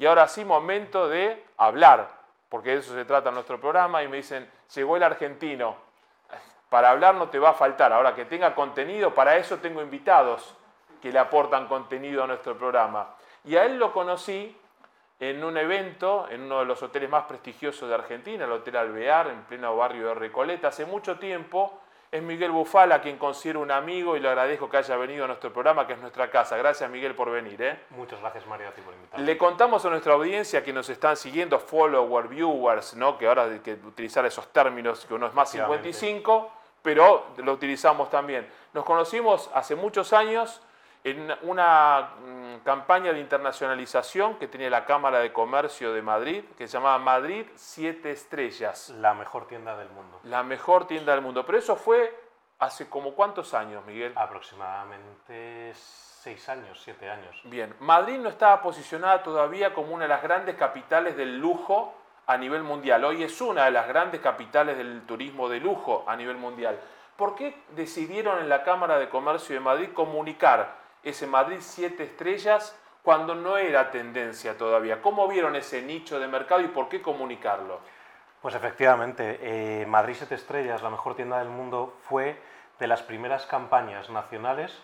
Y ahora sí, momento de hablar, porque de eso se trata nuestro programa, y me dicen, llegó el argentino, para hablar no te va a faltar, ahora que tenga contenido, para eso tengo invitados que le aportan contenido a nuestro programa. Y a él lo conocí en un evento en uno de los hoteles más prestigiosos de Argentina, el Hotel Alvear, en pleno barrio de Recoleta, hace mucho tiempo. Es Miguel Bufala, a quien considero un amigo y le agradezco que haya venido a nuestro programa, que es nuestra casa. Gracias, Miguel, por venir. ¿eh? Muchas gracias, Mario, a ti por invitarme. Le contamos a nuestra audiencia que nos están siguiendo, followers, viewers, ¿no? que ahora hay que utilizar esos términos, que uno es más 55, pero lo utilizamos también. Nos conocimos hace muchos años en una mm, campaña de internacionalización que tenía la Cámara de Comercio de Madrid, que se llamaba Madrid Siete Estrellas. La mejor tienda del mundo. La mejor tienda del mundo. Pero eso fue hace como cuántos años, Miguel? Aproximadamente seis años, siete años. Bien, Madrid no estaba posicionada todavía como una de las grandes capitales del lujo a nivel mundial. Hoy es una de las grandes capitales del turismo de lujo a nivel mundial. ¿Por qué decidieron en la Cámara de Comercio de Madrid comunicar ese Madrid siete estrellas cuando no era tendencia todavía? ¿Cómo vieron ese nicho de mercado y por qué comunicarlo? Pues efectivamente, eh, Madrid siete estrellas, la mejor tienda del mundo, fue de las primeras campañas nacionales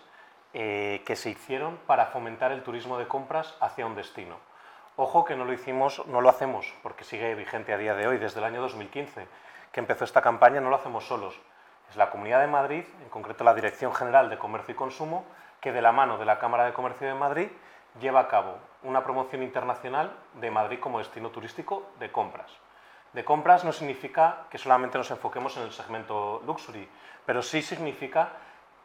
eh, que se hicieron para fomentar el turismo de compras hacia un destino. Ojo que no lo hicimos, no lo hacemos, porque sigue vigente a día de hoy, desde el año 2015 que empezó esta campaña, no lo hacemos solos. Es la Comunidad de Madrid, en concreto la Dirección General de Comercio y Consumo, que de la mano de la Cámara de Comercio de Madrid lleva a cabo una promoción internacional de Madrid como destino turístico de compras. De compras no significa que solamente nos enfoquemos en el segmento luxury, pero sí significa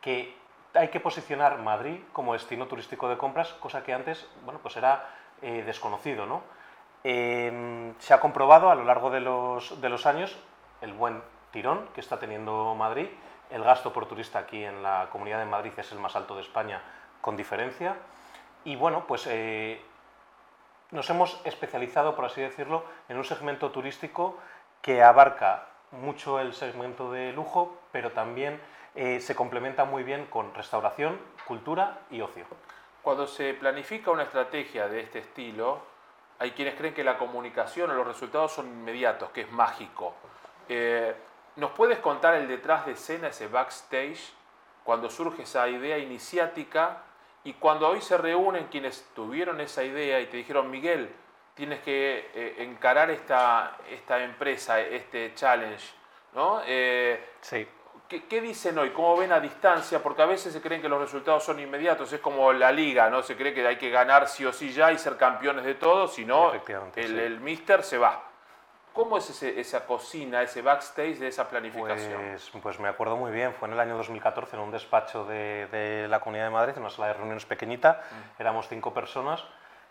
que hay que posicionar Madrid como destino turístico de compras, cosa que antes bueno, pues era eh, desconocido. ¿no? Em, se ha comprobado a lo largo de los, de los años el buen tirón que está teniendo Madrid el gasto por turista aquí en la Comunidad de Madrid es el más alto de España con diferencia. Y bueno, pues eh, nos hemos especializado, por así decirlo, en un segmento turístico que abarca mucho el segmento de lujo, pero también eh, se complementa muy bien con restauración, cultura y ocio. Cuando se planifica una estrategia de este estilo, hay quienes creen que la comunicación o los resultados son inmediatos, que es mágico. Eh, ¿Nos puedes contar el detrás de escena, ese backstage, cuando surge esa idea iniciática y cuando hoy se reúnen quienes tuvieron esa idea y te dijeron, Miguel, tienes que eh, encarar esta, esta empresa, este challenge, ¿no? Eh, sí. ¿qué, ¿qué, dicen hoy? ¿Cómo ven a distancia? Porque a veces se creen que los resultados son inmediatos, es como la liga, ¿no? Se cree que hay que ganar sí o sí ya y ser campeones de todo, si no, el, el mister se va. ¿Cómo es esa cocina, ese backstage de esa planificación? Pues, pues, me acuerdo muy bien, fue en el año 2014 en un despacho de, la Comunidad de Madrid, en una sala de reuniones pequeñita, mm. éramos cinco personas,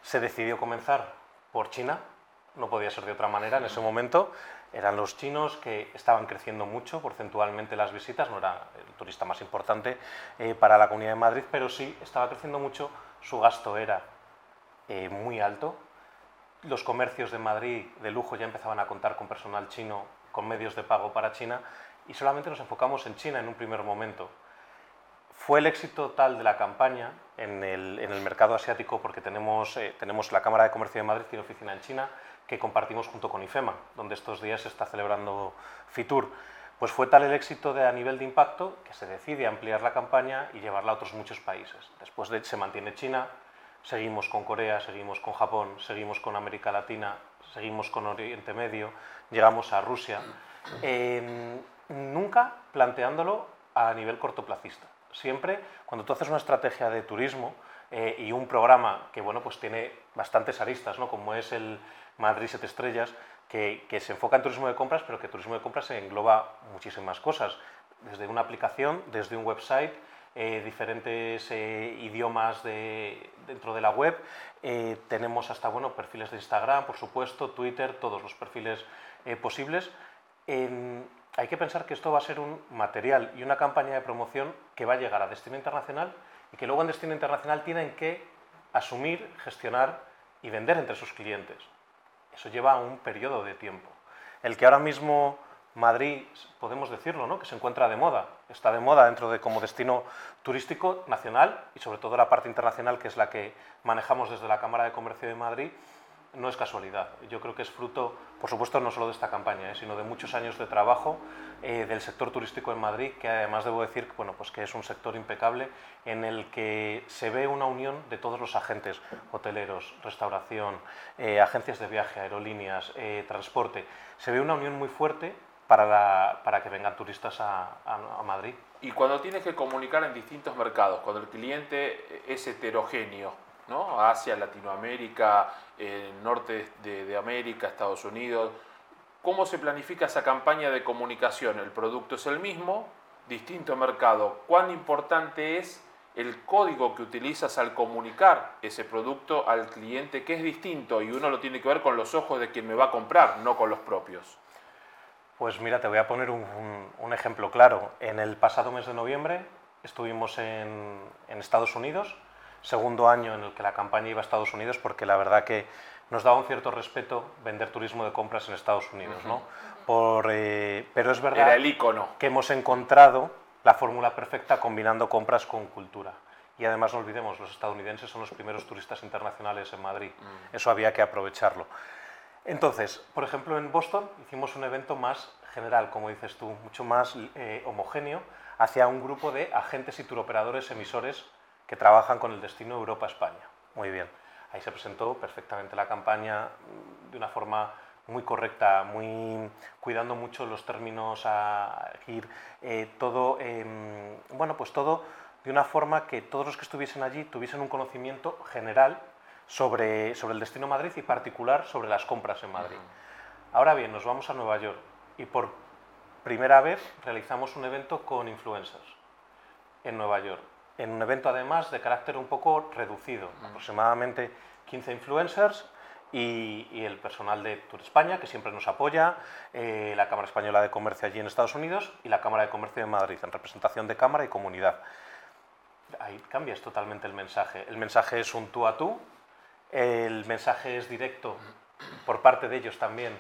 se decidió comenzar por China, no podía ser de otra manera en ese mm. momento, eran los chinos que estaban creciendo mucho porcentualmente las visitas, no era el turista más importante eh, para la Comunidad de Madrid, pero sí estaba creciendo mucho, su gasto era eh, muy alto, los comercios de Madrid de lujo ya empezaban a contar con personal chino, con medios de pago para China, y solamente nos enfocamos en China en un primer momento. Fue el éxito tal de la campaña en el, mercado asiático, porque tenemos, eh, tenemos la Cámara de Comercio de Madrid, tiene oficina en China, que compartimos junto con IFEMA, donde estos días se está celebrando FITUR. Pues fue tal el éxito de, a nivel de impacto que se decide ampliar la campaña y llevarla a otros muchos países. Después de, se mantiene China, seguimos con Corea, seguimos con Japón, seguimos con América Latina, seguimos con Oriente Medio, llegamos a Rusia, em, nunca planteándolo a nivel cortoplacista. Siempre cuando tú haces una estrategia de turismo eh, y un programa que bueno, pues tiene bastantes aristas, ¿no? como es el Madrid 7 Estrellas, que, que se enfoca en turismo de compras, pero que turismo de compras engloba muchísimas cosas, desde una aplicación, desde un website, eh, diferentes eh, idiomas dentro de la web. Eh, tenemos hasta bueno, perfiles de Instagram, por supuesto, Twitter, todos los perfiles posibles. hay que pensar que esto va a ser un material y una campaña de promoción que va a llegar a destino internacional y que luego en destino internacional tienen que asumir, gestionar y vender entre sus clientes. Eso lleva un periodo de tiempo. El que ahora mismo Madrid, podemos decirlo, ¿no? que se encuentra de moda, está de moda dentro de como destino turístico nacional y sobre todo la parte internacional, que es la que manejamos desde la Cámara de Comercio de Madrid, no es casualidad. Yo creo que es fruto, por supuesto, no solo de esta campaña, ¿eh? sino de muchos años de trabajo eh, del sector turístico en Madrid, que además debo decir bueno, pues que es un sector impecable en el que se ve una unión de todos los agentes, hoteleros, restauración, eh, agencias de viaje, aerolíneas, transporte. Se ve una unión muy fuerte para, para que vengan turistas a, a Madrid. Y cuando tienes que comunicar en distintos mercados, cuando el cliente es heterogéneo, ¿no? Asia, Latinoamérica, el norte de, América, Estados Unidos. ¿Cómo se planifica esa campaña de comunicación? El producto es el mismo, distinto mercado. ¿Cuán importante es el código que utilizas al comunicar ese producto al cliente que es distinto y uno lo tiene que ver con los ojos de quien me va a comprar, no con los propios? Pues mira, te voy a poner un, ejemplo claro. En el pasado mes de noviembre estuvimos en Estados Unidos segundo año en el que la campaña iba a Estados Unidos porque la verdad que nos daba un cierto respeto vender turismo de compras en Estados Unidos, ¿no? Por, eh, pero es verdad el que hemos encontrado la fórmula perfecta combinando compras con cultura. Y además no olvidemos, los estadounidenses son los primeros turistas internacionales en Madrid. Mm. Eso había que aprovecharlo. Entonces, por ejemplo, en Boston hicimos un evento más general, como dices tú, mucho más eh, homogéneo, hacia un grupo de agentes y turoperadores emisores que trabajan con el destino Europa-España. Muy bien. Ahí se presentó perfectamente la campaña mm, de una forma muy correcta, muy cuidando mucho los términos a ir, eh, todo, em, bueno, pues todo de una forma que todos los que estuviesen allí tuviesen un conocimiento general sobre, sobre el destino Madrid y particular sobre las compras en Madrid. Ahora bien, nos vamos a Nueva York y por primera vez realizamos un evento con influencers en Nueva York en un evento además de carácter un poco reducido, aproximadamente 15 influencers y, el personal de Tour España, que siempre nos apoya, eh, la Cámara Española de Comercio allí en Estados Unidos y la Cámara de Comercio de Madrid, en representación de Cámara y Comunidad. Ahí cambias totalmente el mensaje. El mensaje es un tú a tú, el mensaje es directo por parte de ellos también.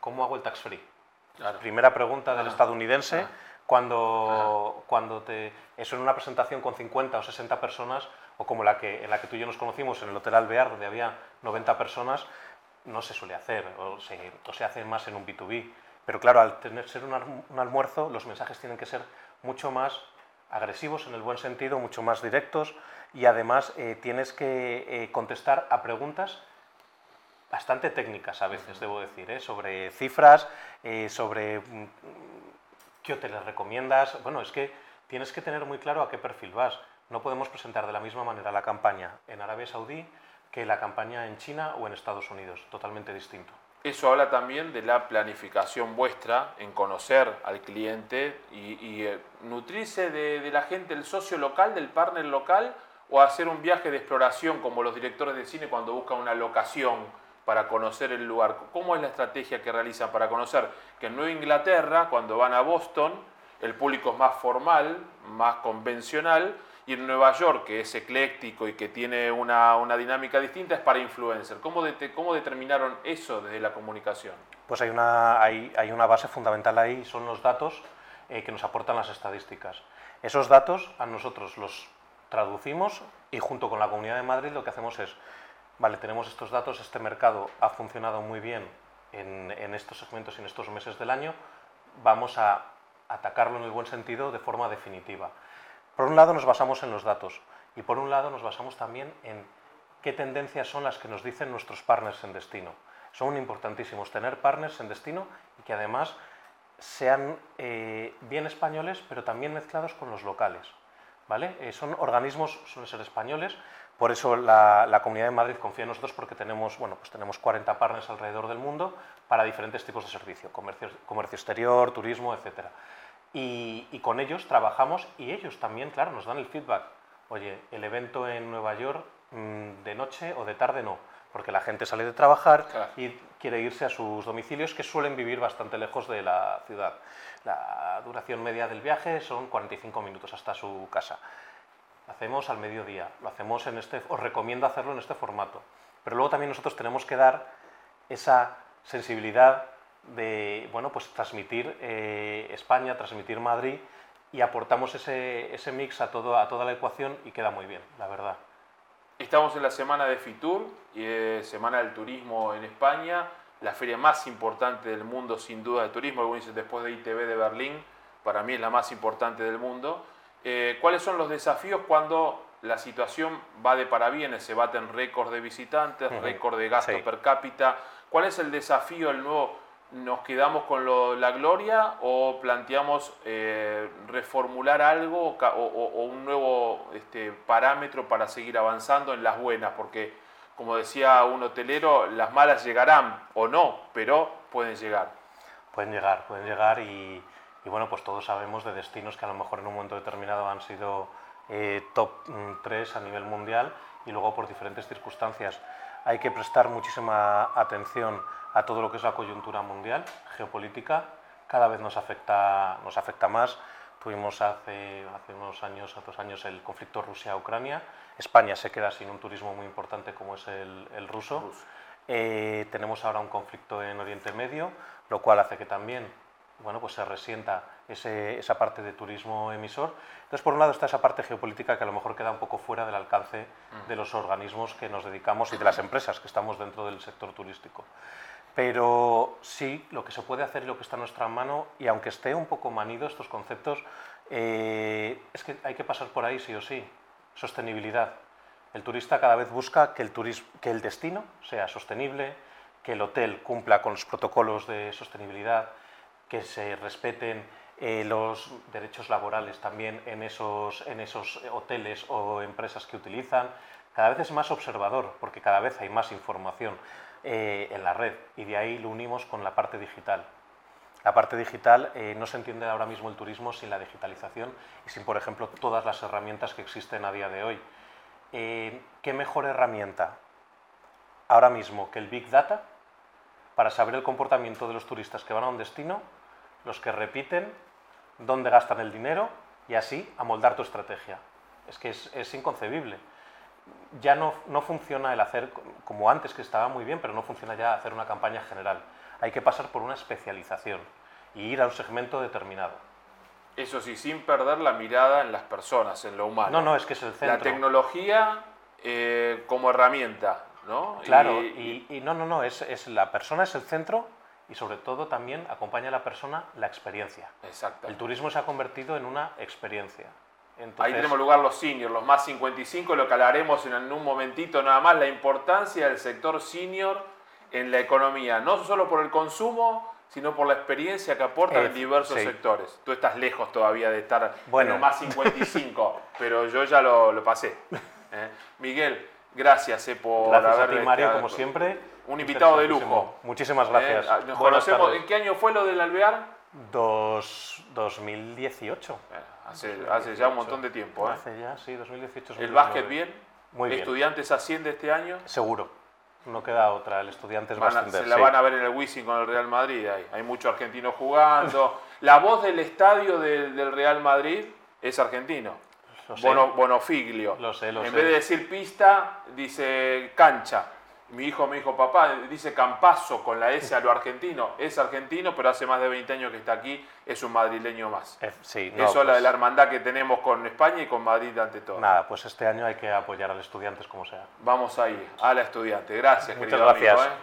¿Cómo hago el tax free? Primera pregunta del estadounidense. Cuando, cuando te, eso en una presentación con 50 o 60 personas, o como la que, en la que tú y yo nos conocimos en el Hotel Alvear, donde había 90 personas, no se suele hacer, o se, o se hace más en un B2B. Pero claro, al tener ser un, almuerzo, los mensajes tienen que ser mucho más agresivos en el buen sentido, mucho más directos y además eh, tienes que eh, contestar a preguntas bastante técnicas a veces, debo decir, ¿eh? sobre cifras, sobre mm, ¿Qué hoteles recomiendas? Bueno, es que tienes que tener muy claro a qué perfil vas. No podemos presentar de la misma manera la campaña en Arabia Saudí que la campaña en China o en Estados Unidos. Totalmente distinto. Eso habla también de la planificación vuestra en conocer al cliente y, eh, nutrirse de, de, la gente, el socio local, del partner local, o hacer un viaje de exploración como los directores de cine cuando buscan una locación para conocer el lugar? ¿Cómo es la estrategia que realizan para conocer que en Nueva Inglaterra, cuando van a Boston, el público es más formal, más convencional, y en Nueva York, que es ecléctico y que tiene una, dinámica distinta, es para influencer. ¿Cómo, ¿Cómo, determinaron eso desde la comunicación? Pues hay una, hay, hay una base fundamental ahí, son los datos eh, que nos aportan las estadísticas. Esos datos a nosotros los traducimos y junto con la Comunidad de Madrid lo que hacemos es vale, tenemos estos datos, este mercado ha funcionado muy bien en, estos segmentos y en estos meses del año, vamos a atacarlo en el buen sentido de forma definitiva. Por un lado nos basamos en los datos y por un lado nos basamos también en qué tendencias son las que nos dicen nuestros partners en destino. Son importantísimos tener partners en destino y que además sean eh, bien españoles pero también mezclados con los locales. ¿vale? Eh, son organismos, suelen ser españoles, por eso la, Comunidad de Madrid confía en nosotros porque tenemos, bueno, pues tenemos 40 partners alrededor del mundo para diferentes tipos de servicio, comercio, comercio exterior, turismo, etc. Y, con ellos trabajamos y ellos también, claro, nos dan el feedback. Oye, el evento en Nueva York mm, de noche o de tarde no, porque la gente sale de trabajar y quiere irse a sus domicilios que suelen vivir bastante lejos de la ciudad. La duración media del viaje son 45 minutos hasta su casa hacemos al mediodía, lo hacemos en este, os recomiendo hacerlo en este formato. Pero luego también nosotros tenemos que dar esa sensibilidad de, bueno, pues transmitir eh, España, transmitir Madrid y aportamos ese, ese mix a, todo, a toda la ecuación y queda muy bien, la verdad. Estamos en la semana de Fitur, y Semana del Turismo en España, la feria más importante del mundo sin duda de turismo, algunos dicen después de ITV de Berlín, para mí es la más importante del mundo. Eh, ¿Cuáles son los desafíos cuando la situación va de parabienes, se baten récords de visitantes, récord de gasto per cápita? ¿Cuál es el desafío, el nuevo nos quedamos con la gloria o planteamos eh, reformular algo o, un nuevo este, parámetro para seguir avanzando en las buenas? Porque, como decía un hotelero, las malas llegarán o no, pero pueden llegar. Pueden llegar, pueden llegar y, bueno, pues todos sabemos de destinos que a lo mejor en un momento determinado han sido eh, top 3 mm, a nivel mundial y luego por diferentes circunstancias hay que prestar muchísima atención a todo lo que es la coyuntura mundial, geopolítica, cada vez nos afecta, nos afecta más. Tuvimos hace, hace unos años, hace dos años, el conflicto Rusia-Ucrania. España se queda sin un turismo muy importante como es el, el ruso. Eh, tenemos ahora un conflicto en Oriente Medio, lo cual hace que también bueno, pues se resienta esa parte de turismo emisor. Entonces, por un lado está esa parte geopolítica que a lo mejor queda un poco fuera del alcance de los organismos que nos dedicamos y de las empresas que estamos dentro del sector turístico. Pero sí, lo que se puede hacer y lo que está en nuestra mano, y aunque esté un poco manido estos conceptos, eh, es que hay que pasar por ahí sí o sí. Sostenibilidad. El turista cada vez busca que el, que el destino sea sostenible, que el hotel cumpla con los protocolos de sostenibilidad, que se respeten eh, los derechos laborales también en esos, en esos hoteles o empresas que utilizan. Cada vez es más observador porque cada vez hay más información. Eh, en la red y de ahí lo unimos con la parte digital. La parte digital eh, no se entiende ahora mismo el turismo sin la digitalización y sin, por ejemplo, todas las herramientas que existen a día de hoy. Eh, ¿Qué mejor herramienta ahora mismo que el Big Data para saber el comportamiento de los turistas que van a un destino, los que repiten, dónde gastan el dinero y así amoldar tu estrategia? Es que es inconcebible ya no, no, funciona el hacer como antes, que estaba muy bien, pero no funciona ya hacer una campaña general. Hay que pasar por una especialización y ir a un segmento determinado. Eso sí, sin perder la mirada en las personas, en lo humano. No, no, es que es el centro. La tecnología eh, como herramienta, ¿no? Claro, y, y, no, no, no, es, es, la persona es el centro y sobre todo también acompaña a la persona la experiencia. Exacto. El turismo se ha convertido en una experiencia. Ahí tenemos lugar los seniors, los más 55, lo que hablaremos en un momentito nada más, la importancia del sector senior en la economía, no solo por el consumo, sino por la experiencia que aporta en diversos sectores. Tú estás lejos todavía de estar bueno. en el más 55, pero yo ya lo, pasé. ¿eh? Miguel, gracias eh, por gracias a ti, Mario, como siempre. Un invitado de lujo. Muchísimas gracias. Eh, nos conocemos. ¿En qué año fue lo del alvear? Dos, 2018. Hace, ya un montón de tiempo. ¿eh? Hace ya, sí, 2018. ¿El básquet bien? Muy bien. ¿Estudiantes asciende este año? Seguro. No queda otra, el estudiante a ascender. Se la van a ver en el Wizzing con el Real Madrid. Hay, hay muchos argentinos jugando. la voz del estadio del Real Madrid es argentino. Lo Bonofiglio. Lo sé, lo en vez de decir pista, dice cancha. Mi hijo me dijo, papá, dice Campazo con la S a lo argentino. Es argentino, pero hace más de 20 años que está aquí, es un madrileño más. Eh, sí, Eso es la pues de la hermandad que tenemos con España y con Madrid ante todo. Nada, pues este año hay que apoyar a los estudiantes como sea. Vamos ahí, a la estudiante. Gracias, Muchas gracias. Amigo, ¿eh?